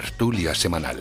tertulia semanal.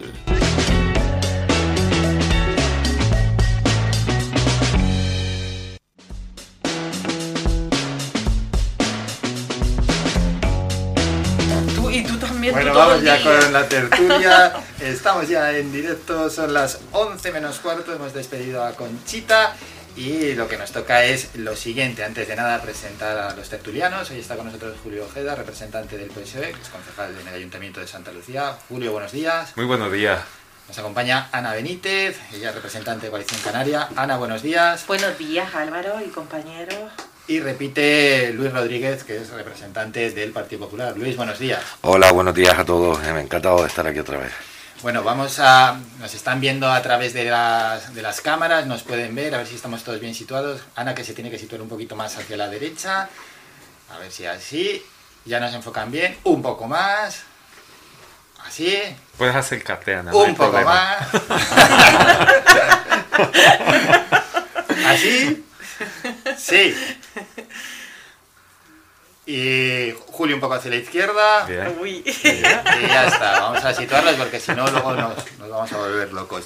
Tú y tú también. Bueno, tú vamos ya con la tertulia. Estamos ya en directo, son las 11 menos cuarto. Hemos despedido a Conchita. Y lo que nos toca es lo siguiente. Antes de nada, presentar a los tertulianos. Hoy está con nosotros Julio Ojeda, representante del PSOE, que es concejal en el Ayuntamiento de Santa Lucía. Julio, buenos días. Muy buenos días. Nos acompaña Ana Benítez, ella es representante de Coalición Canaria. Ana, buenos días. Buenos días, Álvaro y compañeros. Y repite Luis Rodríguez, que es representante del Partido Popular. Luis, buenos días. Hola, buenos días a todos. Me ha encantado de estar aquí otra vez. Bueno, vamos a. Nos están viendo a través de las, de las cámaras, nos pueden ver, a ver si estamos todos bien situados. Ana, que se tiene que situar un poquito más hacia la derecha. A ver si así. Ya nos enfocan bien. Un poco más. Así. Puedes no hay un poco problema. más. así. Sí. Y Julio un poco hacia la izquierda. Bien. Uy. Y ya está, vamos a situarlos porque si no luego nos, nos vamos a volver locos.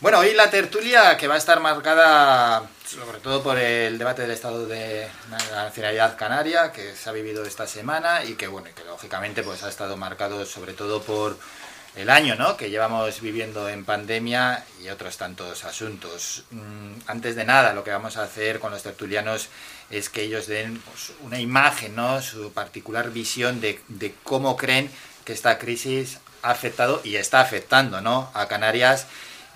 Bueno, hoy la tertulia que va a estar marcada sobre todo por el debate del estado de la nacionalidad canaria que se ha vivido esta semana y que bueno, y que lógicamente pues ha estado marcado sobre todo por el año ¿no? que llevamos viviendo en pandemia y otros tantos asuntos. Mm, Antes de nada, lo que vamos a hacer con los tertulianos es que ellos den pues, una imagen, ¿no? su particular visión de, de cómo creen que esta crisis ha afectado y está afectando ¿no? a Canarias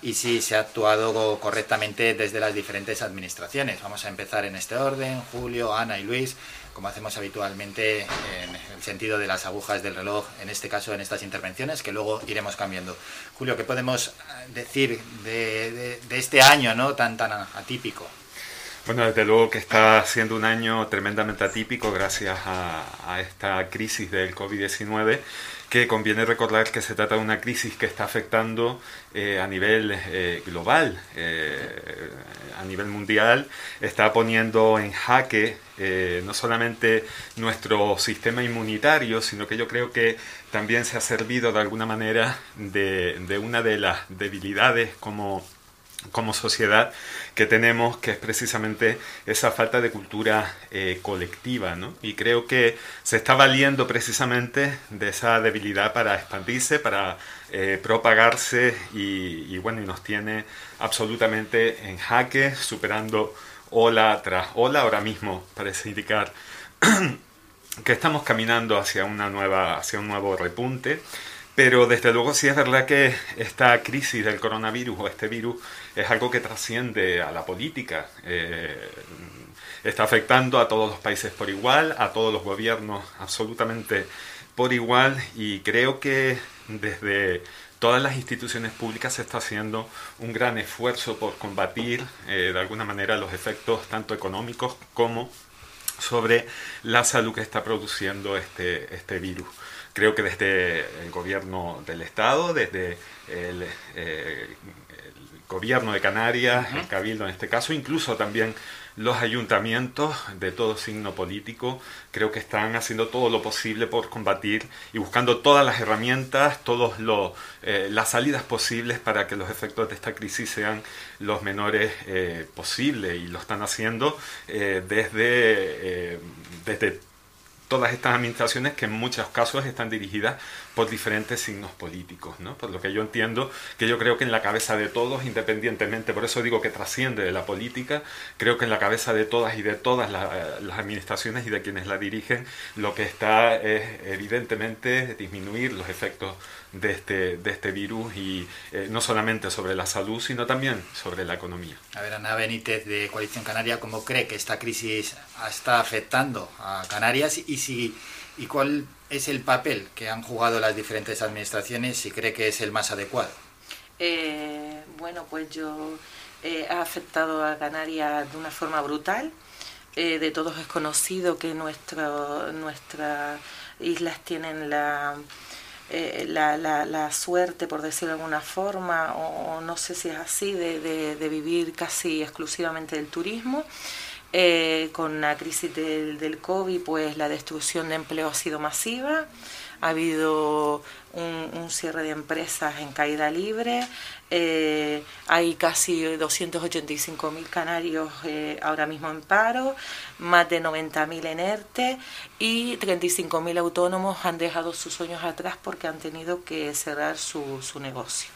y si se ha actuado correctamente desde las diferentes administraciones. Vamos a empezar en este orden, Julio, Ana y Luis, como hacemos habitualmente en el sentido de las agujas del reloj, en este caso en estas intervenciones, que luego iremos cambiando. Julio, ¿qué podemos eh, decir de, este año ¿no? tan, tan atípico? Bueno, desde luego que está siendo un año tremendamente atípico gracias a, a esta crisis del COVID-19, que conviene recordar que se trata de una crisis que está afectando eh, a nivel eh, global, eh, a nivel mundial, está poniendo en jaque no solamente nuestro sistema inmunitario, sino que yo creo que también se ha servido de alguna manera de, de una de las debilidades como como sociedad que tenemos, que es precisamente esa falta de cultura eh, colectiva, ¿no? Y creo que se está valiendo precisamente de esa debilidad para expandirse, para eh, propagarse y, bueno, y nos tiene absolutamente en jaque, superando ola tras ola. Ahora mismo parece indicar que estamos caminando hacia una nueva, hacia un nuevo repunte. Pero desde luego sí es verdad que esta crisis del coronavirus o este virus es algo que trasciende a la política. Eh, está afectando a todos los países por igual, a todos los gobiernos absolutamente por igual y creo que desde todas las instituciones públicas se está haciendo un gran esfuerzo por combatir eh, de alguna manera los efectos tanto económicos como sobre la salud que está produciendo este, este virus creo que desde el gobierno del Estado, desde el, eh, gobierno de Canarias, uh -huh. el Cabildo en este caso, incluso también los ayuntamientos de todo signo político, creo que están haciendo todo lo posible por combatir y buscando todas las herramientas, todas eh, las salidas posibles para que los efectos de esta crisis sean los menores eh, posibles y lo están haciendo eh, desde, desde todas estas administraciones que en muchos casos están dirigidas por diferentes signos políticos, ¿no? Por lo que yo entiendo que yo creo que en la cabeza de todos, independientemente, por eso digo que trasciende de la política, creo que en la cabeza de todas y de todas la, las administraciones y de quienes la dirigen, lo que está es evidentemente disminuir los efectos de este, de este virus y eh, no solamente sobre la salud, sino también sobre la economía. A ver, Ana Benítez de Coalición Canaria, ¿cómo cree que esta crisis está afectando a Canarias y si y cuál es el papel que han jugado las diferentes administraciones si cree que es el más adecuado? Eh, bueno, pues yo eh, ha afectado a Canarias de una forma brutal. Eh, de todos es conocido que nuestro, nuestras islas tienen la, eh, la, suerte, por decirlo de alguna forma, o, o no sé si es así, de, de, de, vivir casi exclusivamente del turismo. Eh, con la crisis del, COVID, pues la destrucción de empleo ha sido masiva. ha habido un, cierre de empresas en caída libre, eh, hay casi 285.000 canarios eh, ahora mismo en paro, más de 90.000 en ERTE y 35.000 autónomos han dejado sus sueños atrás porque han tenido que cerrar su negocio.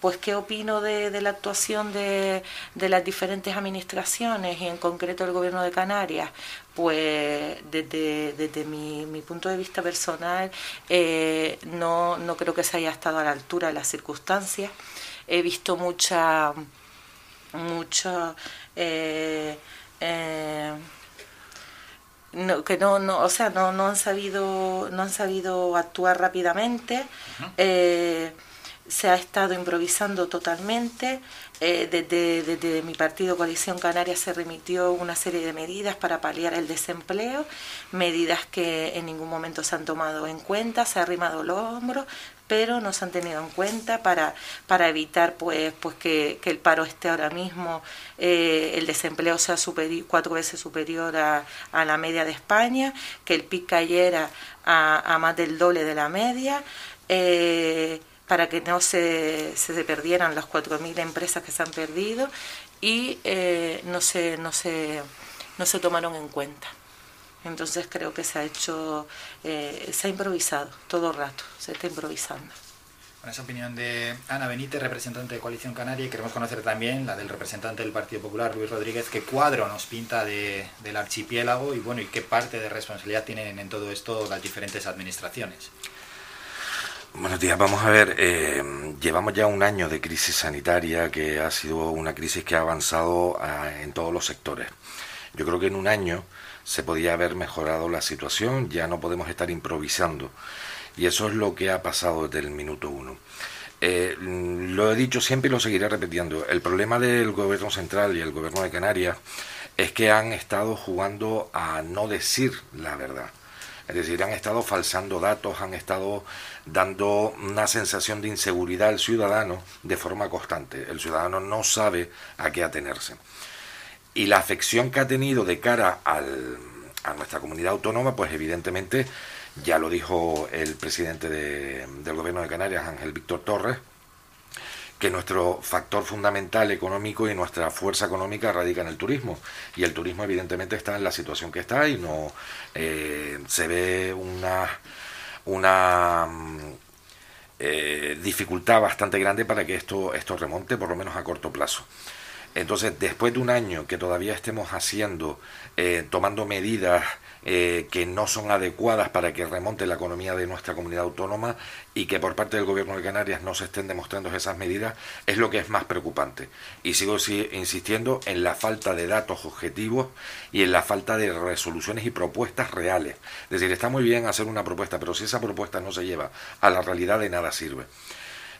Pues qué opino de, la actuación de, las diferentes administraciones y en concreto el gobierno de Canarias pues desde, mi, punto de vista personal eh, no, creo que se haya estado a la altura de las circunstancias. He visto mucha mucha eh, eh, que no, no, o sea, no, no han sabido, no han sabido actuar rápidamente se ha estado improvisando totalmente. Eh, desde, mi partido Coalición Canaria se remitió una serie de medidas para paliar el desempleo, medidas que en ningún momento se han tomado en cuenta, se ha arrimado los hombros, pero no se han tenido en cuenta para, para evitar pues, pues que, el paro esté ahora mismo, eh, el desempleo sea cuatro veces superior a, la media de España, que el PIB cayera a, más del doble de la media. Eh, para que no se, se perdieran las 4.000 empresas que se han perdido y eh, no, se, no, se, no se tomaron en cuenta. Entonces creo que se ha hecho, eh, se ha improvisado todo el rato, se está improvisando. Con esa opinión de Ana Benítez, representante de Coalición Canaria, y queremos conocer también la del representante del Partido Popular, Luis Rodríguez, qué cuadro nos pinta de, del archipiélago y bueno, y qué parte de responsabilidad tienen en todo esto las diferentes administraciones. Buenos días, vamos a ver, eh, llevamos ya un año de crisis sanitaria que ha sido una crisis que ha avanzado ah, en todos los sectores. Yo creo que en un año se podía haber mejorado la situación, ya no podemos estar improvisando. Y eso es lo que ha pasado desde el minuto uno. Eh, lo he dicho siempre y lo seguiré repitiendo. El problema del gobierno central y el gobierno de Canarias es que han estado jugando a no decir la verdad. Es decir, han estado falsando datos, han estado dando una sensación de inseguridad al ciudadano de forma constante. El ciudadano no sabe a qué atenerse. Y la afección que ha tenido de cara al, a nuestra comunidad autónoma, pues evidentemente, ya lo dijo el presidente del gobierno de Canarias, Ángel Víctor Torres, que nuestro factor fundamental económico y nuestra fuerza económica radica en el turismo. Y el turismo evidentemente está en la situación que está y no eh, se ve una, una mm, eh, dificultad bastante grande para que esto, esto remonte, por lo menos a corto plazo. Entonces, después de un año que todavía estemos haciendo, eh, tomando medidas eh, que no son adecuadas para que remonte la economía de nuestra comunidad autónoma y que por parte del gobierno de Canarias no se estén demostrando esas medidas, es lo que es más preocupante. Y sigo insistiendo en la falta de datos objetivos y en la falta de resoluciones y propuestas reales. Es decir, está muy bien hacer una propuesta, pero si esa propuesta no se lleva a la realidad, de nada sirve.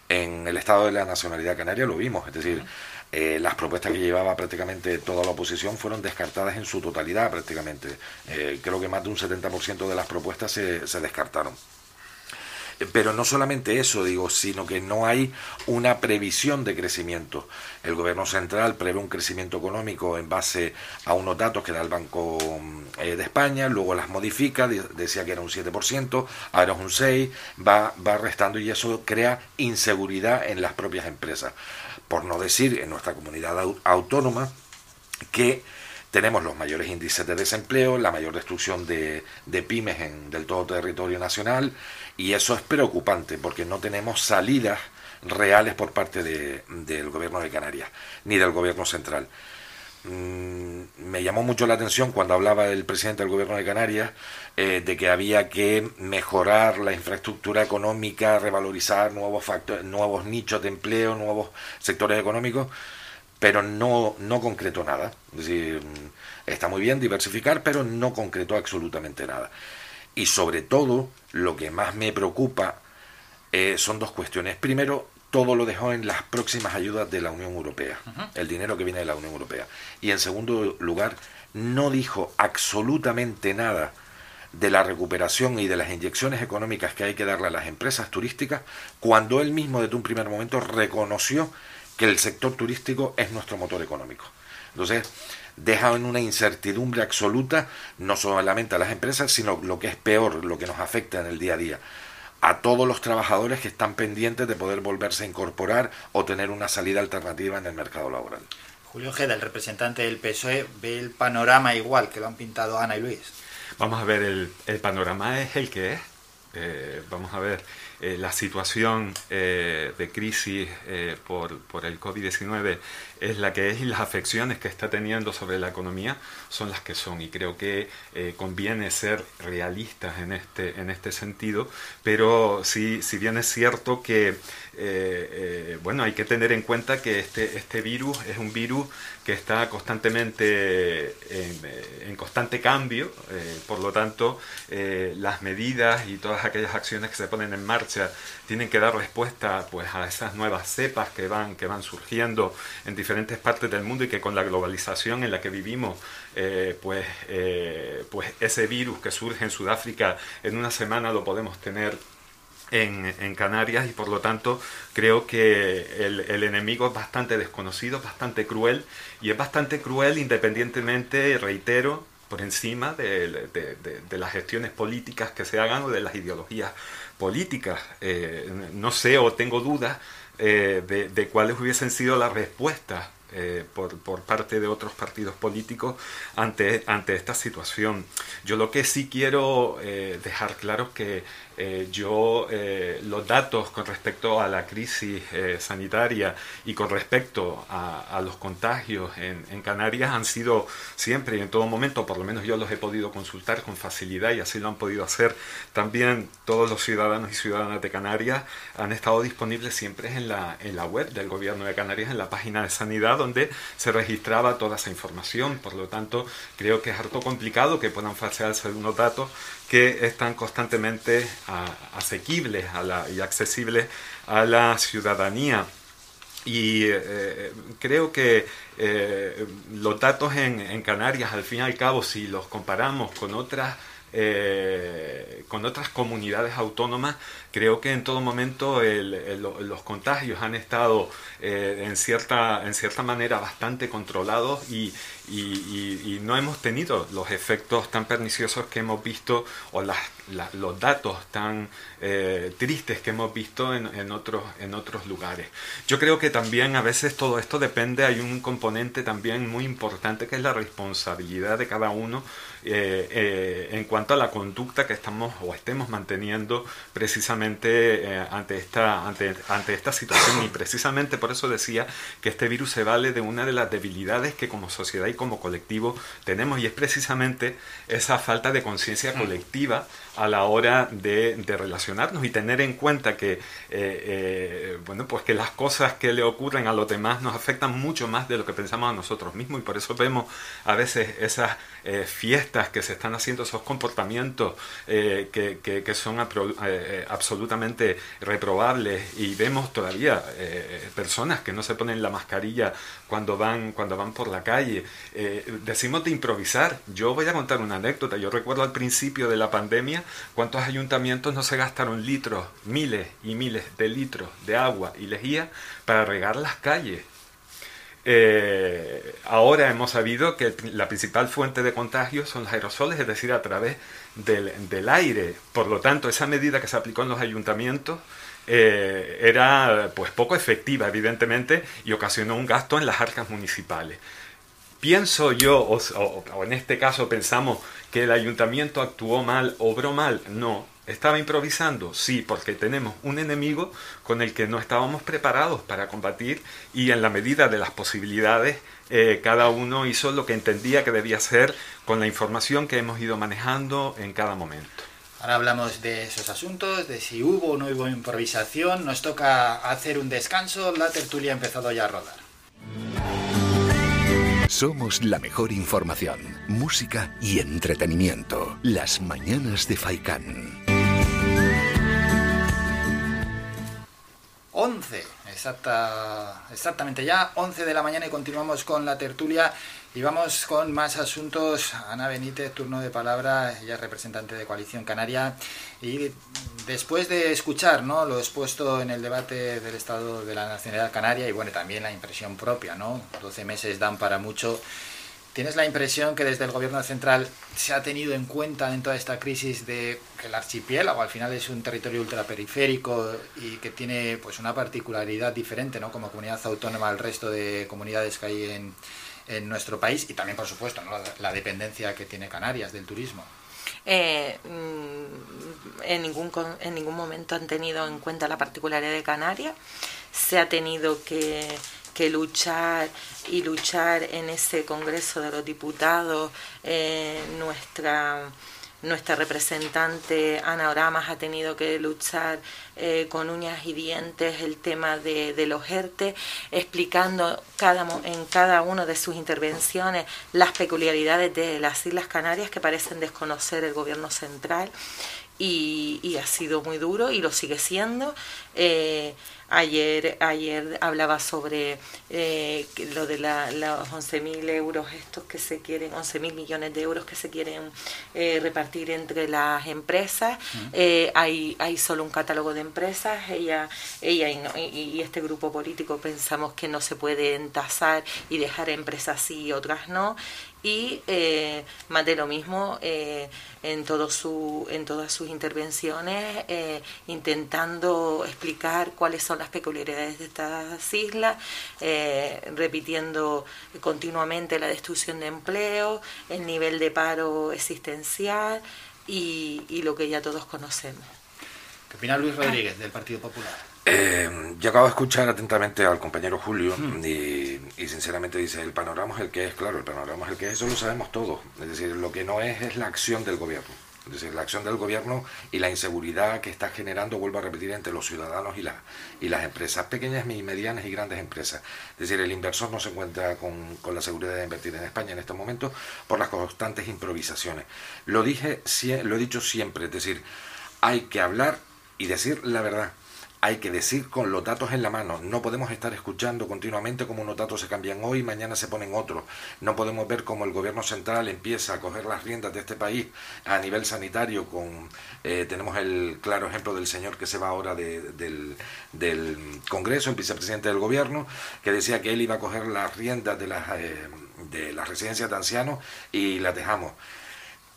En el estado de la nacionalidad canaria lo vimos, es decir, eh, las propuestas que llevaba prácticamente toda la oposición fueron descartadas en su totalidad prácticamente. Eh, creo que más de un 70% de las propuestas se, se descartaron. Eh, pero no solamente eso, digo, sino que no hay una previsión de crecimiento. El gobierno central prevé un crecimiento económico en base a unos datos que da el Banco de España, luego las modifica, decía que era un 7%, ahora es un 6%, va, va restando y eso crea inseguridad en las propias empresas por no decir en nuestra comunidad autónoma, que tenemos los mayores índices de desempleo, la mayor destrucción de, pymes en del todo territorio nacional, y eso es preocupante porque no tenemos salidas reales por parte del gobierno de Canarias, ni del gobierno central. Mm, me llamó mucho la atención cuando hablaba el presidente del gobierno de Canarias eh, de que había que mejorar la infraestructura económica, revalorizar nuevos factores, nuevos nichos de empleo, nuevos sectores económicos, pero no, no concretó nada. Es decir, mm, está muy bien diversificar, pero no concretó absolutamente nada. Y sobre todo, lo que más me preocupa eh, son dos cuestiones. Primero, todo lo dejó en las próximas ayudas de la Unión Europea, el dinero que viene de la Unión Europea. Y en segundo lugar, no dijo absolutamente nada de la recuperación y de las inyecciones económicas que hay que darle a las empresas turísticas, cuando él mismo desde un primer momento reconoció que el sector turístico es nuestro motor económico. Entonces, deja en una incertidumbre absoluta no solamente a las empresas, sino lo que es peor, lo que nos afecta en el día a día, a todos los trabajadores que están pendientes de poder volverse a incorporar o tener una salida alternativa en el mercado laboral. Julio Geda, el representante del PSOE, ve el panorama igual que lo han pintado Ana y Luis. Vamos a ver, el, el panorama es el que es. Eh, vamos a ver, eh, la situación eh, de crisis por, por, el COVID-19 es la que es y las afecciones que está teniendo sobre la economía son las que son. Y creo que eh, conviene ser realistas en este, en este sentido, pero sí, si bien es cierto que eh, eh, bueno, hay que tener en cuenta que este, este virus es un virus que está constantemente en, en constante cambio, por lo tanto las medidas y todas aquellas acciones que se ponen en marcha tienen que dar respuesta pues, a esas nuevas cepas que van, que van surgiendo en diferentes partes del mundo y que con la globalización en la que vivimos, eh, pues, eh, pues ese virus que surge en Sudáfrica en una semana lo podemos tener en, Canarias y por lo tanto creo que el, enemigo es bastante desconocido, bastante cruel y es bastante cruel independientemente, reitero, por encima de, las gestiones políticas que se hagan o de las ideologías políticas. Eh, no sé o tengo dudas eh, de, cuáles hubiesen sido las respuestas eh, por, parte de otros partidos políticos ante, esta situación. Yo lo que sí quiero dejar claro es que eh, yo eh, los datos con respecto a la crisis eh, sanitaria y con respecto a, a los contagios en, en, Canarias han sido siempre y en todo momento, por lo menos yo los he podido consultar con facilidad y así lo han podido hacer también todos los ciudadanos y ciudadanas de Canarias, han estado disponibles siempre en la, en la web del gobierno de Canarias, en la página de sanidad donde se registraba toda esa información. Por lo tanto, creo que es harto complicado que puedan falsearse algunos datos que están constantemente a, asequibles a la, y accesibles a la ciudadanía. Y eh, creo que eh, los datos en, en, Canarias, al fin y al cabo, si los comparamos con otras, eh, con otras comunidades autónomas, creo que en todo momento el, el, los contagios han estado eh, en, cierta, en cierta manera bastante controlados y, y, y, y, no hemos tenido los efectos tan perniciosos que hemos visto o las, la, los datos tan eh, tristes que hemos visto en, en, otros, en otros lugares. Yo creo que también a veces todo esto depende, hay un componente también muy importante que es la responsabilidad de cada uno eh, eh, en cuanto a la conducta que estamos o estemos manteniendo precisamente eh, ante, esta, ante, ante esta situación. Y precisamente por eso decía que este virus se vale de una de las debilidades que como sociedad y como colectivo tenemos y es precisamente esa falta de conciencia colectiva a la hora de, de, relacionarnos y tener en cuenta que, eh, eh, bueno, pues que las cosas que le ocurren a los demás nos afectan mucho más de lo que pensamos a nosotros mismos. Y por eso vemos a veces esas eh, fiestas que se están haciendo, esos comportamientos que, que, que, son absolutamente reprobables y vemos todavía personas que no se ponen la mascarilla cuando van, cuando van por la calle. decimos de improvisar. Yo voy a contar una anécdota. Yo recuerdo al principio de la pandemia cuántos ayuntamientos no se gastaron litros, miles y miles de litros de agua y lejía para regar las calles. Eh, ahora hemos sabido que la principal fuente de contagio son los aerosoles, es decir, a través del, aire. Por lo tanto, esa medida que se aplicó en los ayuntamientos eh, era pues poco efectiva, evidentemente, y ocasionó un gasto en las arcas municipales. Pienso yo, o, o, o en este caso pensamos que el ayuntamiento actuó mal, obró mal. No, ¿Estaba improvisando? Sí, porque tenemos un enemigo con el que no estábamos preparados para combatir y en la medida de las posibilidades eh, cada uno hizo lo que entendía que debía hacer con la información que hemos ido manejando en cada momento. Ahora hablamos de esos asuntos, de si hubo o no hubo improvisación. Nos toca hacer un descanso. La tertulia ha empezado ya a rodar. Somos la mejor información, música y entretenimiento. Las mañanas de Faikán. 11, exacta, exactamente ya, 11 de la mañana y continuamos con la tertulia y vamos con más asuntos. Ana Benítez, turno de palabra, ella es representante de Coalición Canaria y después de escuchar ¿no? lo expuesto en el debate del Estado de la Nacionalidad Canaria y bueno, también la impresión propia, ¿no? 12 meses dan para mucho. ¿Tienes la impresión que desde el gobierno central se ha tenido en cuenta en toda esta crisis de que el archipiélago al final es un territorio ultraperiférico y que tiene pues una particularidad diferente ¿no? como comunidad autónoma al resto de comunidades que hay en, en nuestro país y también por supuesto ¿no? la, dependencia que tiene Canarias del turismo? Eh, mm, en, ningún, en ningún momento han tenido en cuenta la particularidad de Canarias. Se ha tenido que que luchar y luchar en ese Congreso de los Diputados, eh, nuestra nuestra representante Ana Oramas ha tenido que luchar eh, con uñas y dientes el tema de, de los ERTE, explicando cada, en cada una de sus intervenciones las peculiaridades de las Islas Canarias que parecen desconocer el gobierno central y, y ha sido muy duro y lo sigue siendo. Eh, Ayer, ayer hablaba sobre eh, lo de la, los 11.000 euros estos que se quieren, 11.000 millones de euros que se quieren eh, repartir entre las empresas. Eh, hay, hay solo un catálogo de empresas. Ella, ella y, y, este grupo político pensamos que no se puede entasar y dejar empresas sí y otras no y eh, más de lo mismo eh, en, todo su, en todas sus intervenciones, eh, intentando explicar cuáles son las peculiaridades de estas islas, eh, repitiendo continuamente la destrucción de empleo, el nivel de paro existencial y, y lo que ya todos conocemos. ¿Qué opina Luis Rodríguez del Partido Popular? Eh, yo acabo de escuchar atentamente al compañero Julio hmm. y, y, sinceramente dice, el panorama es el que es, claro, el panorama es el que es, eso lo sabemos todos. Es decir, lo que no es es la acción del gobierno. Es decir, la acción del gobierno y la inseguridad que está generando, vuelvo a repetir, entre los ciudadanos y, la, y las empresas, pequeñas medianas y grandes empresas. Es decir, el inversor no se encuentra con, con la seguridad de invertir en España en estos momentos por las constantes improvisaciones. Lo, dije, lo he dicho siempre, es decir, hay que hablar y decir la verdad hay que decir con los datos en la mano. No podemos estar escuchando continuamente cómo unos datos se cambian hoy y mañana se ponen otros. No podemos ver cómo el gobierno central empieza a coger las riendas de este país a nivel sanitario. Eh, tenemos el claro ejemplo del señor que se va ahora de, del, del, Congreso, el vicepresidente del gobierno, que decía que él iba a coger las riendas de las, eh, de las residencias de ancianos y las dejamos.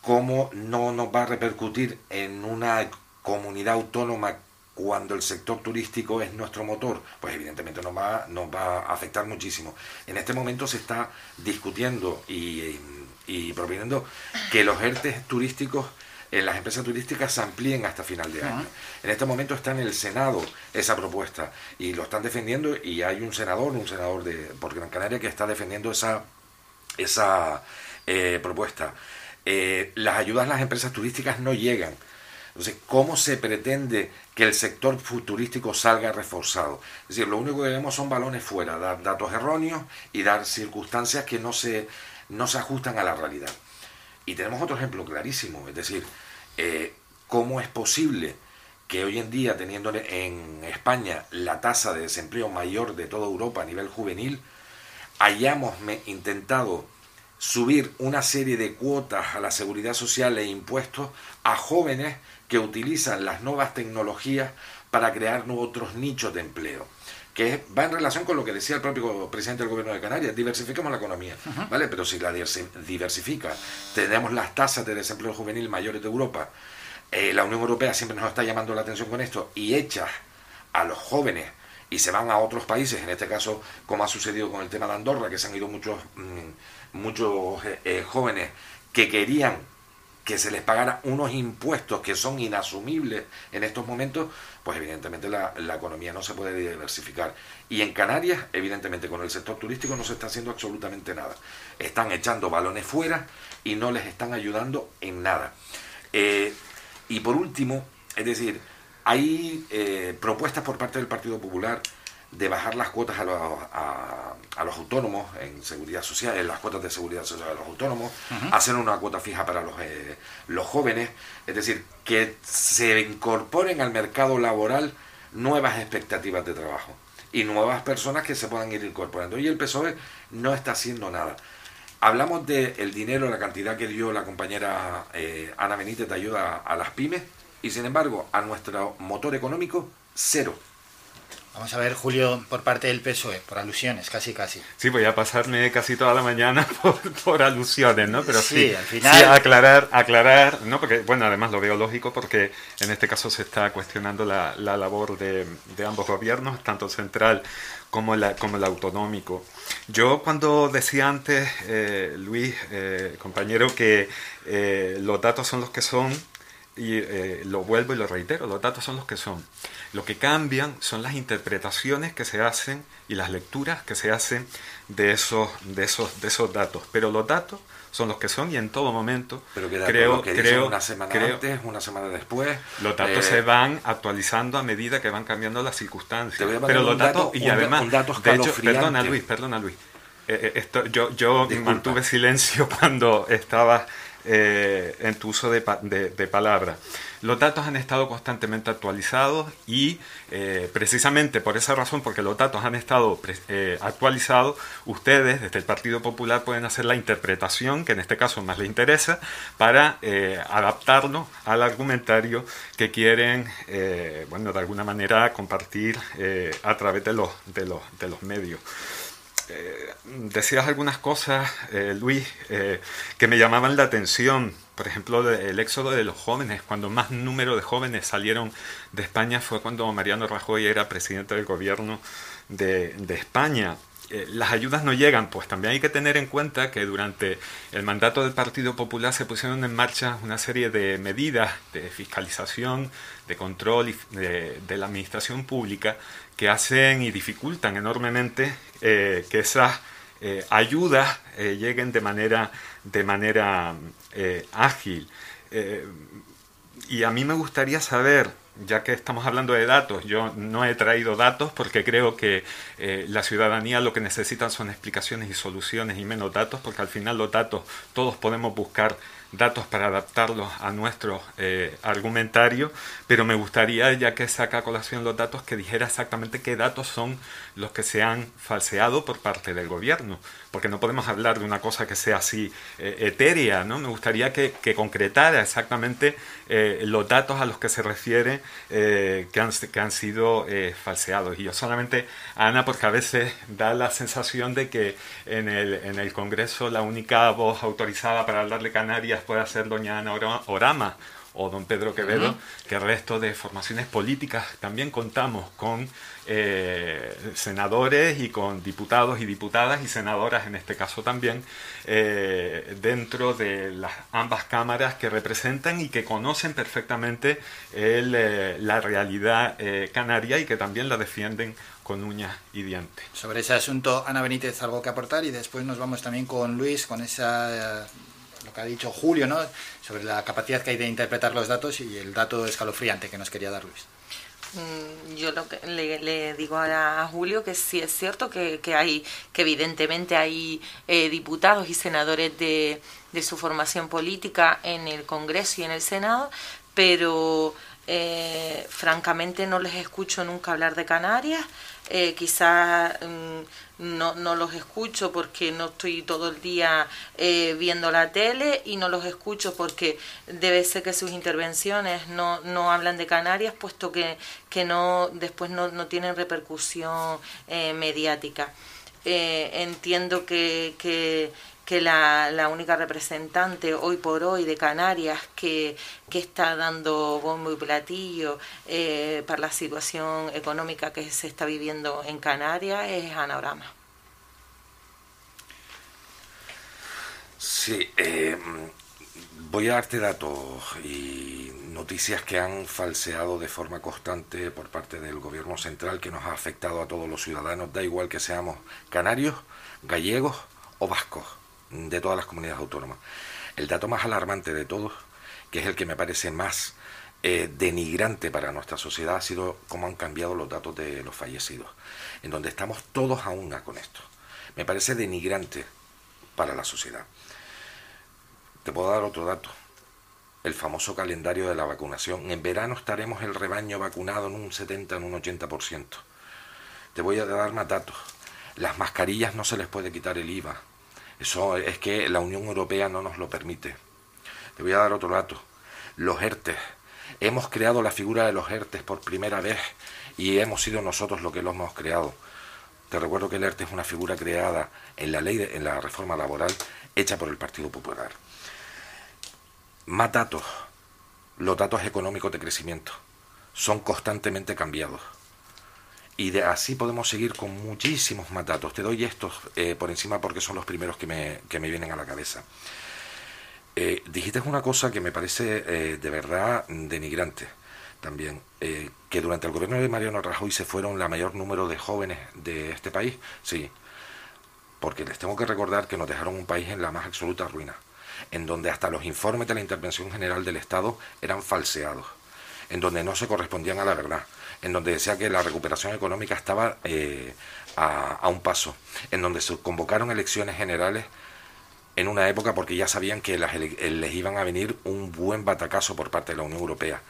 ¿Cómo no nos va a repercutir en una comunidad autónoma cuando el sector turístico es nuestro motor, pues evidentemente nos va, nos va a afectar muchísimo. En este momento se está discutiendo y, y proponiendo que los ERTES turísticos en las empresas turísticas se amplíen hasta final de año. En este momento está en el Senado esa propuesta y lo están defendiendo y hay un senador, un senador de por Gran Canaria que está defendiendo esa, esa eh, propuesta. Eh, las ayudas a las empresas turísticas no llegan entonces, ¿cómo se pretende que el sector futurístico salga reforzado? Es decir, lo único que vemos son balones fuera, dar datos erróneos y dar circunstancias que no se, no se ajustan a la realidad. Y tenemos otro ejemplo clarísimo, es decir, eh, ¿cómo es posible que hoy en día, teniendo en España la tasa de desempleo mayor de toda Europa a nivel juvenil, hayamos intentado subir una serie de cuotas a la seguridad social e impuestos a jóvenes que utilizan las nuevas tecnologías para crear otros nichos de empleo que va en relación con lo que decía el propio presidente del gobierno de Canarias, diversifiquemos la economía, ¿vale? Pero si la diversifica, tenemos las tasas de desempleo juvenil mayores de Europa, eh, la Unión Europea siempre nos está llamando la atención con esto, y echas a los jóvenes y se van a otros países, en este caso, como ha sucedido con el tema de Andorra, que se han ido muchos, mm, muchos eh, eh, jóvenes que querían que se les pagara unos impuestos que son inasumibles en estos momentos, pues evidentemente la, la, economía no se puede diversificar. Y en Canarias, evidentemente con el sector turístico no se está haciendo absolutamente nada. Están echando balones fuera y no les están ayudando en nada. Eh, y por último, es decir, hay eh, propuestas por parte del Partido Popular de bajar las cuotas a los, a, a los, autónomos en seguridad social, en las cuotas de seguridad social de los autónomos, uh -huh. hacer una cuota fija para los, eh, los jóvenes, es decir, que se incorporen al mercado laboral nuevas expectativas de trabajo y nuevas personas que se puedan ir incorporando. Y el PSOE no está haciendo nada. Hablamos del dinero, la cantidad que dio la compañera eh, Ana Benítez de ayuda a las pymes y sin embargo a nuestro motor económico cero. Vamos a ver, Julio, por parte del PSOE, por alusiones, casi casi. Sí, voy a pasarme casi toda la mañana por, alusiones, ¿no? Pero sí, al final... aclarar, aclarar, ¿no? Porque, bueno, además lo veo lógico porque en este caso se está cuestionando la, labor de, ambos gobiernos, tanto el central como, la, como el autonómico. Yo cuando decía antes, eh, Luis, eh, compañero, que eh, los datos son los que son, y lo vuelvo y lo reitero, los datos son los que son. Lo que cambian son las interpretaciones que se hacen y las lecturas que se hacen de esos, de esos, de esos datos. Pero los datos son los que son y en todo momento Pero creo, que creo, una semana antes, una semana después. Los datos eh, se van actualizando a medida que van cambiando las circunstancias. Pero los datos y además, de hecho, perdona Luis, perdona Luis. Eh, eh, esto, yo yo mantuve silencio cuando estaba en tu uso de, de, de palabra. Los datos han estado constantemente actualizados y eh, precisamente por esa razón, porque los datos han estado eh, actualizados, ustedes desde el Partido Popular pueden hacer la interpretación, que en este caso más les interesa, para eh, adaptarlo al argumentario que quieren, bueno, de alguna manera compartir a través de los, de los, de los medios. Decías algunas cosas, Luis, que me llamaban la atención por ejemplo, el éxodo de los jóvenes, cuando más número de jóvenes salieron de España fue cuando Mariano Rajoy era presidente del gobierno de, España. Eh, las ayudas no llegan, pues también hay que tener en cuenta que durante el mandato del Partido Popular se pusieron en marcha una serie de medidas de fiscalización, de control de, la administración pública que hacen y dificultan enormemente eh, que esas eh, ayudas lleguen de manera, de manera eh, ágil. Eh, y a mí me gustaría saber, ya que estamos hablando de datos, yo no he traído datos porque creo que eh, la ciudadanía lo que necesita son explicaciones y soluciones y menos datos, porque al final los datos todos podemos buscar datos para adaptarlos a nuestro eh, argumentario, pero me gustaría, ya que saca a colación los datos, que dijera exactamente qué datos son los que se han falseado por parte del gobierno, porque no podemos hablar de una cosa que sea así eh, etérea, ¿no? Me gustaría que, concretara exactamente eh, los datos a los que se refiere que han, que, han, sido falseados. Y yo solamente, Ana, porque a veces da la sensación de que en el, en el Congreso la única voz autorizada para hablar de Canarias puede ser doña Ana Orama o don Pedro Quevedo, que el resto de formaciones políticas también contamos con eh, senadores y con diputados y diputadas y senadoras en este caso también eh, dentro de las ambas cámaras que representan y que conocen perfectamente eh, la realidad canaria y que también la defienden con uñas y dientes. Sobre ese asunto, Ana Benítez, algo que aportar y después nos vamos también con Luis, con esa lo que ha dicho Julio, ¿no? Sobre la capacidad que hay de interpretar los datos y el dato escalofriante que nos quería dar Luis. Mm, yo lo que le, digo a Julio que sí es cierto que, hay, que evidentemente hay eh, diputados y senadores de, de su formación política en el Congreso y en el Senado, pero eh, francamente no les escucho nunca hablar de Canarias. Eh, quizás mm, no, no, los escucho porque no estoy todo el día eh, viendo la tele y no los escucho porque debe ser que sus intervenciones no, no hablan de Canarias puesto que, que no después no, no tienen repercusión eh, mediática. entiendo que, que que la, la, única representante hoy por hoy de Canarias que, que está dando bombo y platillo eh, para la situación económica que se está viviendo en Canarias es Ana Brama. Sí, eh, voy a darte datos y noticias que han falseado de forma constante por parte del gobierno central que nos ha afectado a todos los ciudadanos, da igual que seamos canarios, gallegos o vascos de todas las comunidades autónomas. El dato más alarmante de todos, que es el que me parece más eh, denigrante para nuestra sociedad, ha sido cómo han cambiado los datos de los fallecidos, en donde estamos todos a una con esto. Me parece denigrante para la sociedad. Te puedo dar otro dato. el famoso calendario de la vacunación. En verano estaremos el rebaño vacunado en un 70, en un 80%. Te voy a dar más datos. Las mascarillas no se les puede quitar el IVA. Es que la Unión Europea no nos lo permite. Te voy a dar otro dato. Los ERTES. Hemos creado la figura de los ERTES por primera vez y hemos sido nosotros los que los hemos creado. Te recuerdo que el ERTE es una figura creada en la ley, en la reforma laboral hecha por el Partido Popular. Más datos. Los datos económicos de crecimiento son constantemente cambiados. Y de así podemos seguir con muchísimos más datos. Te doy estos eh, por encima porque son los primeros que me, que me vienen a la cabeza. Eh, dijiste una cosa que me parece eh, de verdad denigrante también, que durante el gobierno de Mariano Rajoy se fueron la mayor número de jóvenes de este país. Sí, porque les tengo que recordar que nos dejaron un país en la más absoluta ruina, en donde hasta los informes de la Intervención General del Estado eran falseados, en donde no se correspondían a la verdad, en donde decía que la recuperación económica estaba eh, a, un paso, en donde se convocaron elecciones generales en una época porque ya sabían que les iban a venir un buen batacazo por parte de la Unión Europea.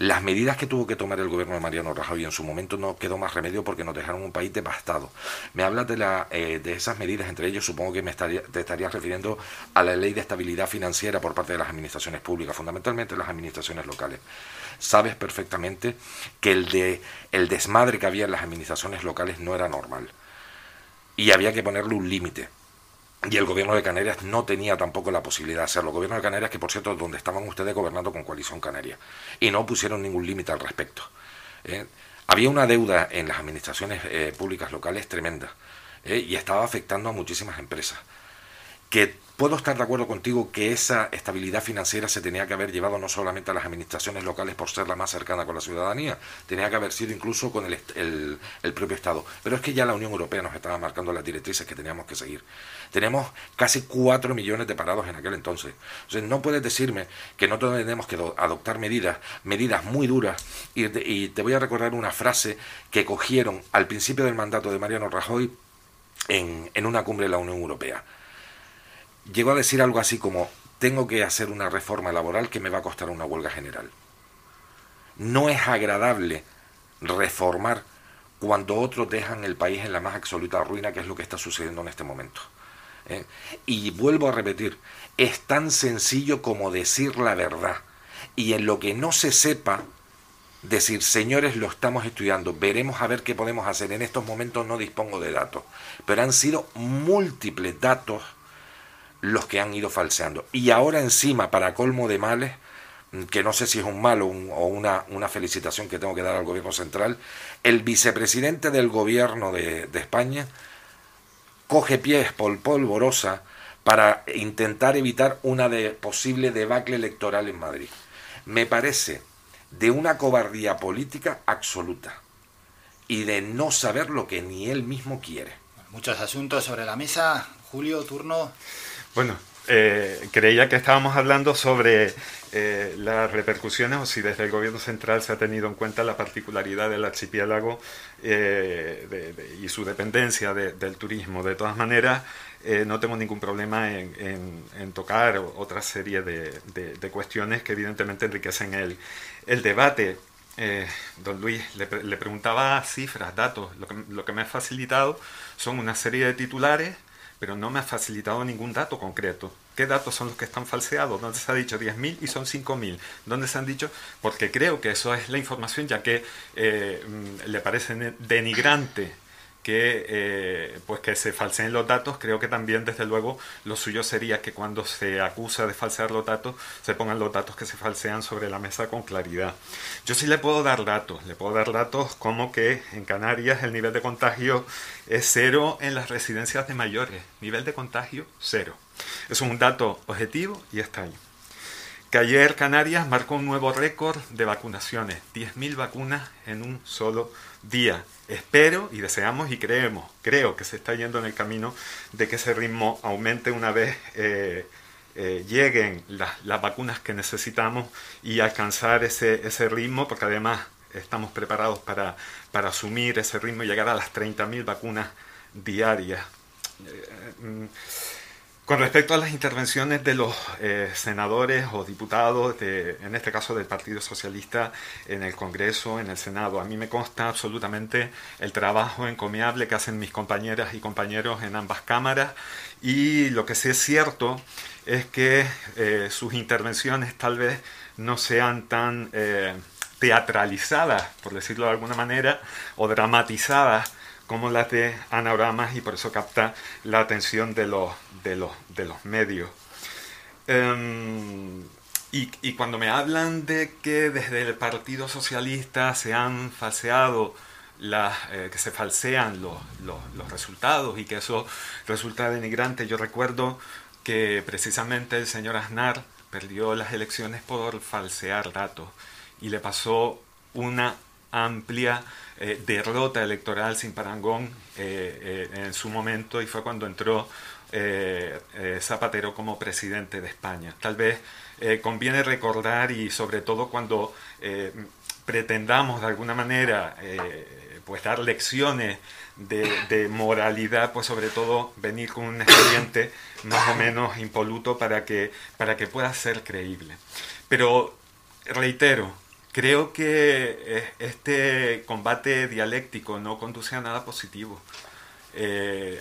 Las medidas que tuvo que tomar el gobierno de Mariano Rajoy en su momento no quedó más remedio porque nos dejaron un país devastado. Me hablas de, la, eh, de esas medidas, entre ellos supongo que me estaría, te estarías refiriendo a la ley de estabilidad financiera por parte de las administraciones públicas, fundamentalmente las administraciones locales. Sabes perfectamente que el, de, el desmadre que había en las administraciones locales no era normal y había que ponerle un límite y el gobierno de Canarias no tenía tampoco la posibilidad de hacerlo. El gobierno de Canarias, que por cierto, donde estaban ustedes gobernando con Coalición Canaria, y no pusieron ningún límite al respecto. ¿eh? Había una deuda en las administraciones eh, públicas locales tremenda ¿eh? y estaba afectando a muchísimas empresas. Que puedo estar de acuerdo contigo que esa estabilidad financiera se tenía que haber llevado no solamente a las administraciones locales por ser la más cercana con la ciudadanía, tenía que haber sido incluso con el, el propio Estado. Pero es que ya la Unión Europea nos estaba marcando las directrices que teníamos que seguir. Tenemos casi 4 millones de parados en aquel entonces. Entonces no puedes decirme que no tenemos que adoptar medidas, medidas muy duras. Y, te voy a recordar una frase que cogieron al principio del mandato de Mariano Rajoy en, en una cumbre de la Unión Europea. Llegó a decir algo así como, tengo que hacer una reforma laboral que me va a costar una huelga general. No es agradable reformar cuando otros dejan el país en la más absoluta ruina, que es lo que está sucediendo en este momento. ¿Eh? Y vuelvo a repetir, es tan sencillo como decir la verdad. Y en lo que no se sepa, decir, señores, lo estamos estudiando, veremos a ver qué podemos hacer. En estos momentos no dispongo de datos, pero han sido múltiples datos los que han ido falseando. Y ahora encima, para colmo de males, que no sé si es un malo o una, felicitación que tengo que dar al gobierno central, el vicepresidente del gobierno de España coge pies por polvorosa para intentar evitar una de, posible debacle electoral en Madrid. Me parece de una cobardía política absoluta y de no saber lo que ni él mismo quiere. Muchos asuntos sobre la mesa. Julio, turno. Bueno, eh, creía que estábamos hablando sobre eh, las repercusiones o si desde el gobierno central se ha tenido en cuenta la particularidad del archipiélago eh, y su dependencia del turismo. De todas maneras, no tengo ningún problema en, tocar otra serie de, cuestiones que evidentemente enriquecen el, debate. don Luis, le, preguntaba cifras, datos. Lo que me ha facilitado son una serie de titulares pero no me ha facilitado ningún dato concreto. ¿Qué datos son los que están falseados? ¿Dónde se ha dicho 10.000 y son 5.000? ¿Dónde se han dicho? Porque creo que eso es la información, ya que eh, mm, le parece denigrante que, eh, pues que se falseen los datos, creo que también desde luego lo suyo sería que cuando se acusa de falsear los datos, se pongan los datos que se falsean sobre la mesa con claridad. Yo sí le puedo dar datos, le puedo dar datos como que en Canarias el nivel de contagio es cero en las residencias de mayores, nivel de contagio cero. Es un dato objetivo y está ahí. Que ayer Canarias marcó un nuevo récord de vacunaciones, 10.000 vacunas en un solo día. Espero y deseamos y creemos, creo que se está yendo en el camino de que ese ritmo aumente una vez eh, eh, lleguen las vacunas que necesitamos y alcanzar ese, ese ritmo, porque además estamos preparados para, para asumir ese ritmo y llegar a las 30.000 vacunas diarias. Eh, mm, Con respecto a las intervenciones de los eh, senadores o diputados, de, en este caso del Partido Socialista, en el Congreso, en el Senado, a mí me consta absolutamente el trabajo encomiable que hacen mis compañeras y compañeros en ambas cámaras. Y lo que sí es cierto es que eh, sus intervenciones tal vez no sean tan eh, teatralizadas, por decirlo de alguna manera, o dramatizadas como las de anagramas y por eso capta la atención de los, de los, de los medios. Em, y, cuando me hablan de que desde el Partido Socialista se han falseado, eh, que se falsean los, los, los, resultados y que eso resulta denigrante, yo recuerdo que precisamente el señor Aznar perdió las elecciones por falsear datos y le pasó una amplia eh, derrota electoral sin parangón eh, eh, en su momento y fue cuando entró Zapatero como presidente de España. Tal vez conviene recordar y sobre todo cuando pretendamos de alguna manera pues dar lecciones de, de, moralidad, pues sobre todo venir con un expediente más o menos impoluto para que, para que pueda ser creíble. Pero reitero, Creo que eh, este combate dialéctico no conduce a nada positivo. Eh,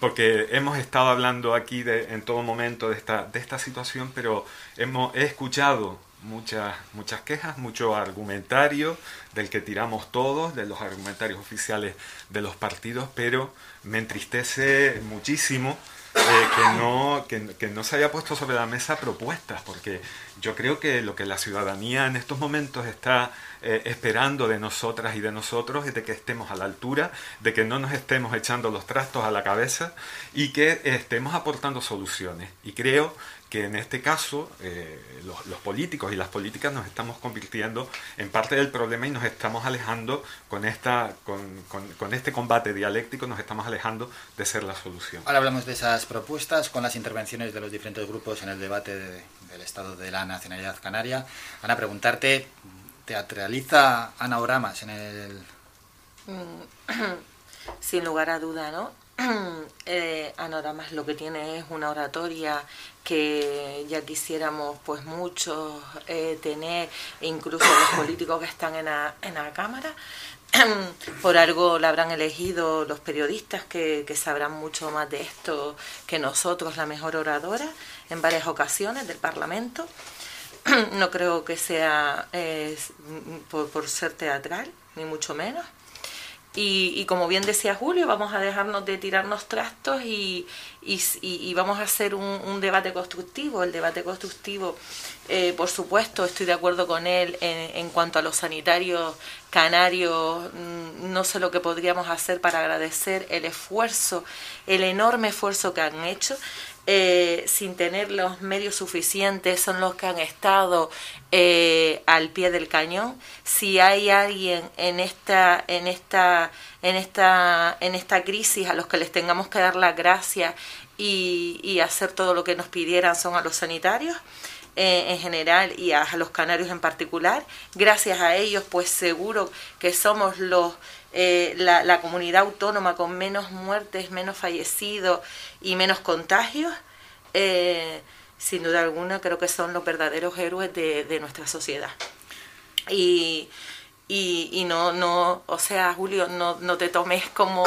porque hemos estado hablando aquí de, en todo momento de esta, de esta situación, pero hemos, he escuchado muchas, muchas quejas, mucho argumentario del que tiramos todos, de los argumentarios oficiales de los partidos, pero me entristece muchísimo eh, que, no, que, no se haya puesto sobre la mesa propuestas, porque yo creo que lo que la ciudadanía en estos momentos está eh, esperando de nosotras y de nosotros es de que estemos a la altura, de que no nos estemos echando los trastos a la cabeza y que estemos aportando soluciones. Y creo que en este caso eh, los, los, políticos y las políticas nos estamos convirtiendo en parte del problema y nos estamos alejando con, esta, con, con, con, este combate dialéctico, nos estamos alejando de ser la solución. Ahora hablamos de esas propuestas con las intervenciones de los diferentes grupos en el debate de, del estado de la nacionalidad canaria. Ana, preguntarte, ¿teatraliza Ana Oramas en el...? Sin lugar a duda, ¿no? eh, Anoramas lo que tiene es una oratoria que ya quisiéramos pues muchos eh, tener, incluso los políticos que están en la, en la Cámara. Por algo la habrán elegido los periodistas que, sabrán mucho más de esto que nosotros, la mejor oradora, en varias ocasiones del Parlamento. No creo que sea eh, por ser teatral, ni mucho menos. Y, y, como bien decía Julio, vamos a dejarnos de tirarnos trastos y, y, vamos a hacer un, un, debate constructivo. El debate constructivo, eh, por supuesto, estoy de acuerdo con él en, en, cuanto a los sanitarios canarios. No sé lo que podríamos hacer para agradecer el esfuerzo, el enorme esfuerzo que han hecho. Eh, sin tener los medios suficientes son los que han estado eh, al pie del cañón. Si hay alguien en esta, en esta, en esta, en esta crisis a los que les tengamos que dar las gracias y, hacer todo lo que nos pidieran son a los sanitarios. Eh, en general y a, los canarios en particular. Gracias a ellos, pues seguro que somos los eh, la, comunidad autónoma con menos muertes, menos fallecidos y menos contagios. Eh, sin duda alguna, creo que son los verdaderos héroes de, nuestra sociedad. Y, y, no, no, o sea, Julio, no, no te tomes como,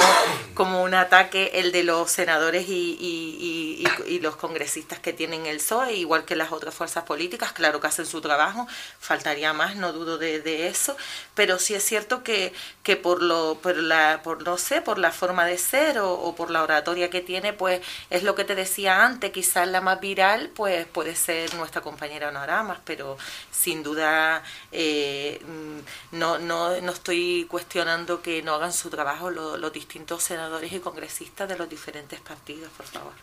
como un ataque el de los senadores y, y, y, los congresistas que tienen el PSOE, igual que las otras fuerzas políticas, claro que hacen su trabajo, faltaría más, no dudo de, de eso, pero sí es cierto que, que por lo, por la, por no sé, por la forma de ser o, por la oratoria que tiene, pues es lo que te decía antes, quizás la más viral, pues puede ser nuestra compañera Noramas, pero sin duda eh, no no, no, estoy cuestionando que no hagan su trabajo los, los distintos senadores y congresistas de los diferentes partidos, por favor.